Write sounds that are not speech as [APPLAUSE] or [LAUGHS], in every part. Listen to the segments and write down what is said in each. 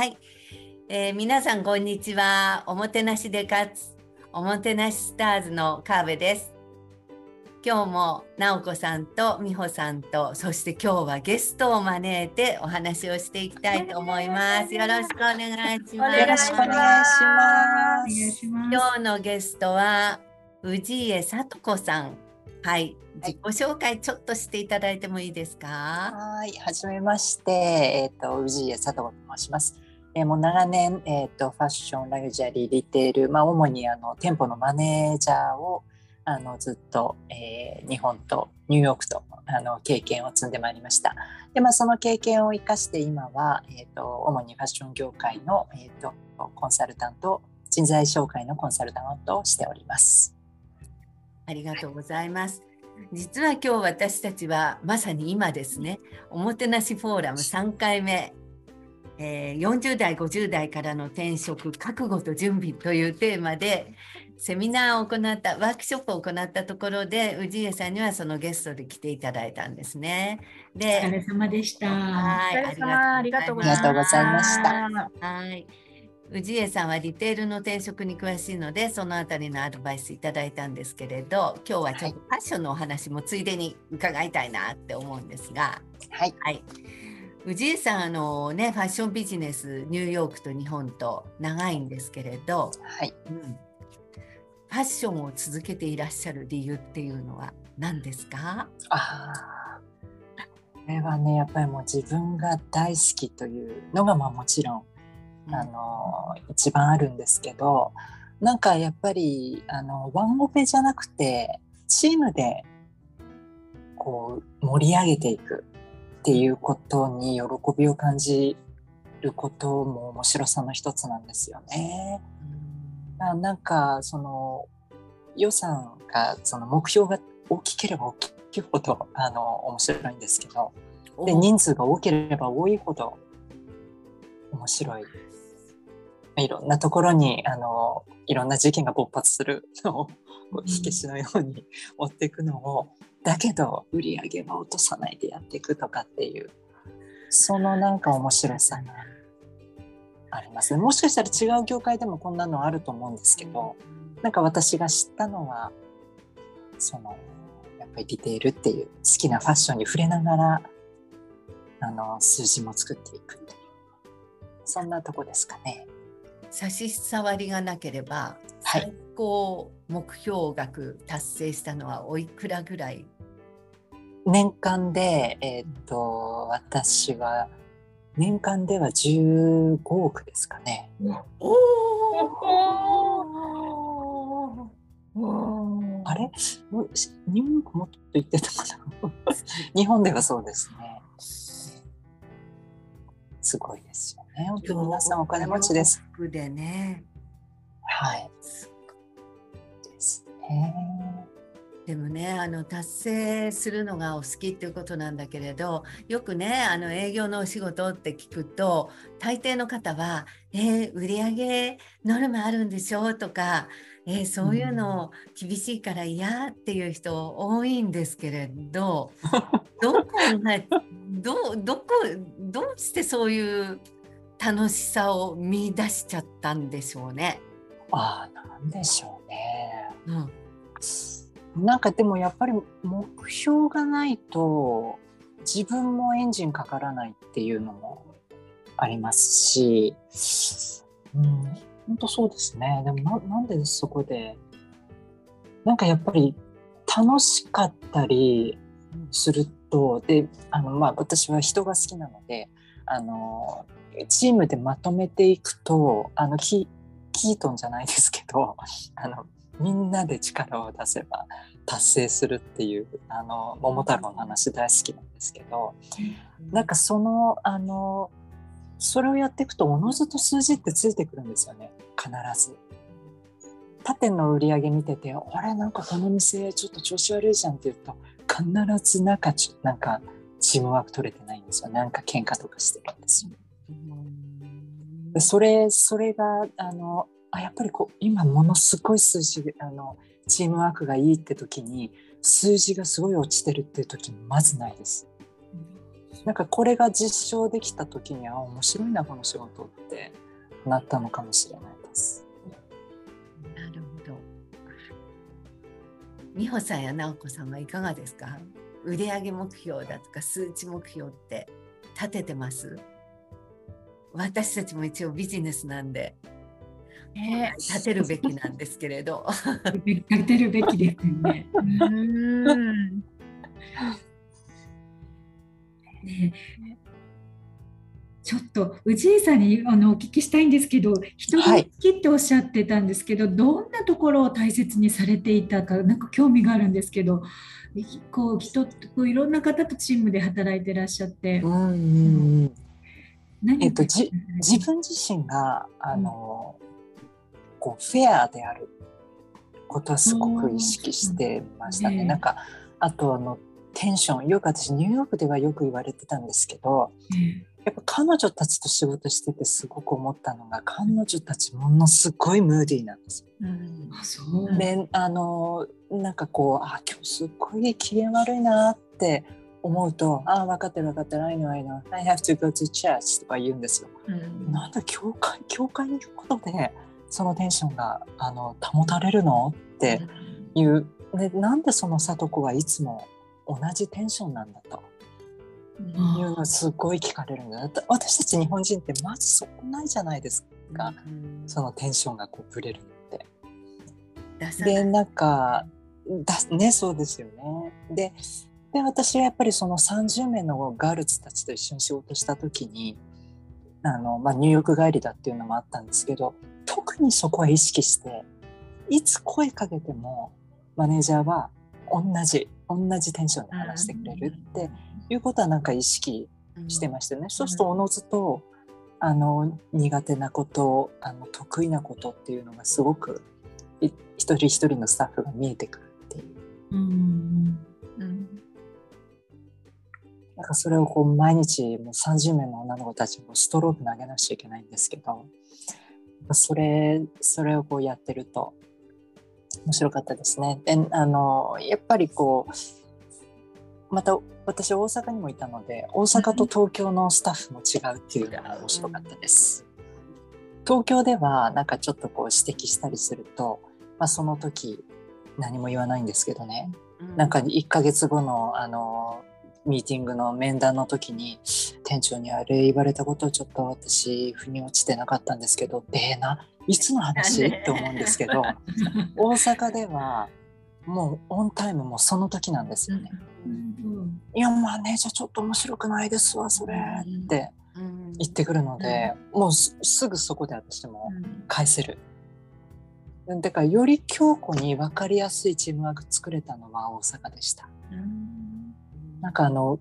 はい、えー、皆さんこんにちは。おもてなしで勝つおもてなしスターズの川辺です。今日も直子さんと美穂さんとそして今日はゲストを招いてお話をしていきたいと思います。[LAUGHS] よろしくお願いします。よろしくお願いします。今日のゲストは氏家聡子さん。はい、自己紹介ちょっとしていただいてもいいですか？はい、はじめまして、えっ、ー、と氏家聡子と申します。えー、もう長年、えーと、ファッションラグジュアリーリテール、まあ、主にあの店舗のマネージャーをあのずっと、えー、日本とニューヨークとあの経験を積んでまいりました。で、まあ、その経験を生かして今は、えーと、主にファッション業界の、えーと、コンサルタント人材紹介のコンサルタントをしております。ありがとうございます。実は今日私たちはまさに今ですねおもてなしフォーラム3回目えー、40代50代からの転職覚悟と準備というテーマでセミナーを行ったワークショップを行ったところで氏家さんにはそのゲストで来ていただいたんですね。でお疲れ様でした。はい、ありがとうございました。はい。氏家さんはリテールの転職に詳しいのでそのあたりのアドバイスいただいたんですけれど今日はちょっとファッションのお話もついでに伺いたいなって思うんですがはい、はい氏家さんあのねファッションビジネスニューヨークと日本と長いんですけれど、はい。うん、ファッションを続けていらっしゃる理由っていうのは何ですか？あこれはねやっぱりもう自分が大好きというのがまあもちろん、うん、あの一番あるんですけどなんかやっぱりあのワンオペじゃなくてチームでこう盛り上げていくっていうことに喜びを感じることも面白さの一つなんですよね。うん、なんかその予算がその目標が大きければ大きいほどあの面白いんですけどで人数が多ければ多いほど面白い。いろんなところにあのいろんな事件が勃発するのを火消しのように追っていくのをだけど売り上げは落とさないでやっていくとかっていう。そのなんか面白さがありますね。もしかしたら違う業界でもこんなのあると思うんですけどなんか私が知ったのはそのやっぱりディテールっていう好きなファッションに触れながらあの数字も作っていくという。そんなとこですかね。差し障りがなければ最高目標額達成したのはおいくらぐらい？年間で、えー、っと私は年間では15億ですかね。おおあれ？日本もっと言ってたかな？日本ではそうですね。すごいですよね。皆さんお金持ちです。でね。はい。ですね。でもねあの達成するのがお好きっていうことなんだけれどよくねあの営業のお仕事って聞くと大抵の方は「えー、売上ノルマあるんでしょ?」とか、えー、そういうの厳しいから嫌っていう人多いんですけれど [LAUGHS] どこがどどこどうしてそういう楽しさを見出しちゃったんでしょうね。ああなんでしょうね。うん、なんかでもやっぱり目標がないと自分もエンジンかからないっていうのもありますし、うん、本当そうですね。でもななんでそこでなんかやっぱり楽しかったりするとであのまあ私は人が好きなのであのチームでまとめていくとあのきキートンじゃないですけどあのみんなで力を出せば達成するっていうあの桃太郎の話大好きなんですけど、なんかそのあのそれをやっていくとおのずと数字ってついてくるんですよね必ず。他店の売り上げ見てて「あれなんかこの店ちょっと調子悪いじゃん」って言うと必ずなんかなんかチームワーク取れてないんですよなんか喧嘩とかしてるんですよ。それそれがあのあやっぱりこう今ものすごい数字あのチームワークがいいって時に数字がすごい落ちてるっていう時まずないです。なんかこれが実証できた時には面白いなこの仕事ってなったのかもしれないです。なるほど。美穂さんや直子さんはいかがですか？売上目標だとか数値目標って立ててます？私たちも一応ビジネスなんで、えー、立てるべきなんですけれど。[LAUGHS] 立てるべきですよね。うん。ねちょっと氏家さんにあのお聞きしたいんですけど人が好きっておっしゃってたんですけど、はい、どんなところを大切にされていたかなんか興味があるんですけどこう人こういろんな方とチームで働いてらっしゃって。うんうんえっと、じ自分自身があの、うん、こうフェアであることはすごく意識してましたね。なんかあとあのテンション。よく私ニューヨークではよく言われてたんですけど、やっぱ彼女たちと仕事しててすごく思ったのが彼女たちものすごいムーディーなんですよ。うん、あそう。であのなんかこうあ今日すっごい機嫌悪いなって思うと「ああ分かってる分かってる。I know I know I have to go to church」とか言うんですよ。うん、なんだ教会教会に行くことでそのテンションがあの保たれるの？っていう、でなんでその里子はいつも同じテンションなんだと？いうのすごい聞かれるんだ私たち日本人ってまずそこないじゃないですか、うん、そのテンションがこうぶれるって。でなんかだねそうですよね。でで私はやっぱりその30名のガールズたちと一緒に仕事した時にあの、まあ、ニューヨーク帰りだっていうのもあったんですけど特にそこは意識していつ声かけてもマネージャーは同じ同じテンションで話してくれるっていうことはなんか意識してましたよね。そうするとおのずとあの苦手なことあの得意なことっていうのがすごく一人一人のスタッフが見えてくるっていう。うんなんかそれをこう毎日もう30名の女の子たちもストローク投げなくちゃいけないんですけどそれそれをこうやってると面白かったですね。であのやっぱりこうまた私大阪にもいたので大阪と東京のスタッフも違うっていうのが面白かったです。東京ではなんかちょっとこう指摘したりすると、まあ、その時何も言わないんですけどね、うん、なんか1ヶ月後のあのミーティングの面談の時に店長にあれ言われたことをちょっと私腑に落ちてなかったんですけどでないつの話？って思うんですけど [LAUGHS] 大阪ではもうオンタイムもその時なんですよね。うんいやまあねじゃあちょっと面白くないですわそれって言ってくるので、もうすぐそこで私も返せる。だからより強固に分かりやすいチームワーク作れたのは大阪でした。なんかあの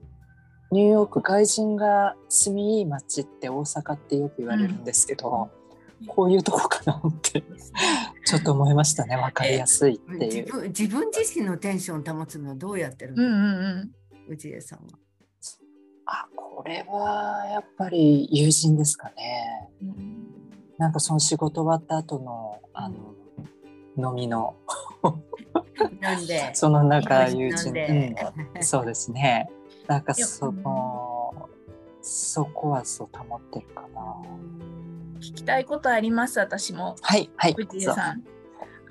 ニューヨーク外人が住みいい街って大阪ってよく言われるんですけど、うん、こういうとこかなってちょっと思いましたね分かりやすいっていう。自分自分自身のテンションを保つのはどうやってるの、うんうんうん、内江さんは。あこれはやっぱり友人ですかね、うん、なんかその仕事終わった後のあの、うん、飲みのなんで。その中友人、うん、そうですね。なんかそのそこはそう保ってるかな。聞きたいことあります私も。はいはいさん。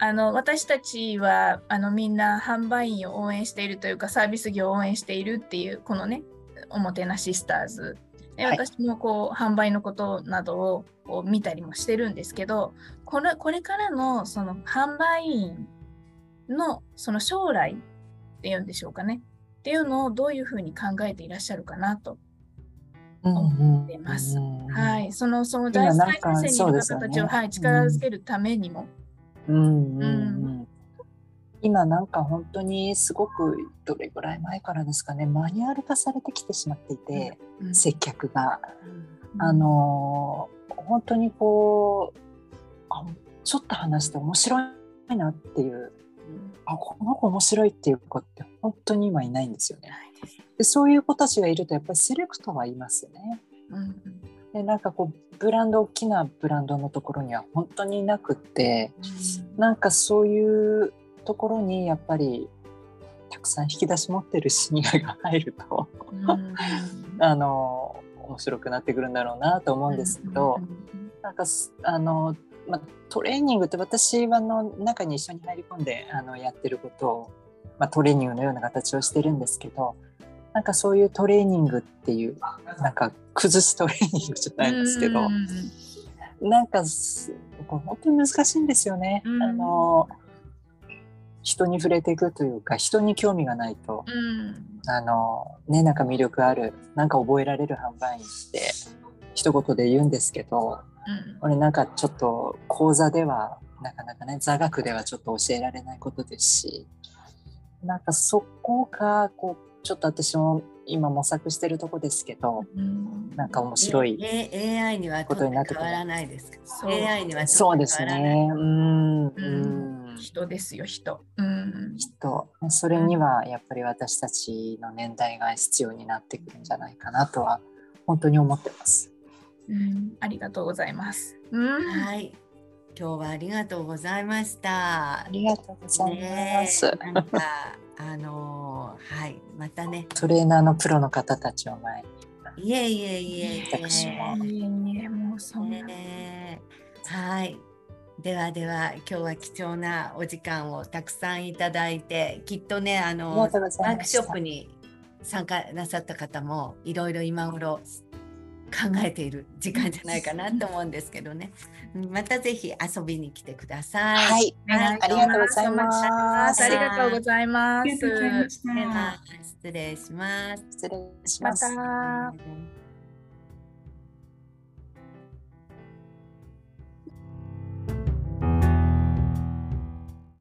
あの私たちはあのみんな販売員を応援しているというかサービス業を応援しているっていうこのねおもてなしスターズ。で私もこう、販売のことなどをこう見たりもしてるんですけどこれこれからのその販売員のその将来っていうんでしょうかね。っていうのをどういうふうに考えていらっしゃるかなと思ってます。うんうん、はい、そのその第三目線にいる方たちを、ね、はい、力づけるためにも。うんうんうん今なんか本当にすごくどれぐらい前からですかね。マニュアル化されてきてしまっていて、うん、接客が、うん、あの本当にこうあちょっと話して面白いなっていうあこの子面白いっていう子って本当に今いないんですよね。でそういう子たちがいるとやっぱりセレクトはいますよね。うん、でなんかこうブランド大きなブランドのところには本当にいなくって、うん、なんかそういうところにやっぱりたくさん引き出し持ってるシニアが入ると、うん、あの面白くなってくるんだろうなと思うんですけど、なんかあの、まあ、トレーニングって私はの中に一緒に入り込んであのやってることを、まあ、トレーニングのような形をしてるんですけどなんかそういうトレーニングっていうなんか崩すトレーニングじゃないんですけど、なんか本当に難しいんですよね。あの人に触れていくというか人に興味がないと、うん、あのねなんか魅力あるなんか覚えられる販売員って一言で言うんですけど、うん、俺なんかちょっと講座ではなかなかね座学ではちょっと教えられないことですしなんかそこがこうちょっと私も今模索してるとこですけど、うん、なんか面白い AI にはことになって変わらないです。か AI にはそうですね。うん、うん、人ですよ人、うん、人。それにはやっぱり私たちの年代が必要になってくるんじゃないかなとは本当に思ってます、うん、ありがとうございます、うん、はい。今日はありがとうございました。ありがとうございます。ね、なんかあのー、はい。またね。トレーナーのプロの方たちを前に。いえいえいえ私もいえいえもうそんな、ね、はい。ではでは今日は貴重なお時間をたくさんいただいてきっとねあのワークショップに参加なさった方もいろいろ今頃考えている時間じゃないかなと思うんですけどね。またぜひ遊びに来てください。はい、はい、ありがとうございます。ありがとうございます。失礼します。失礼します。また。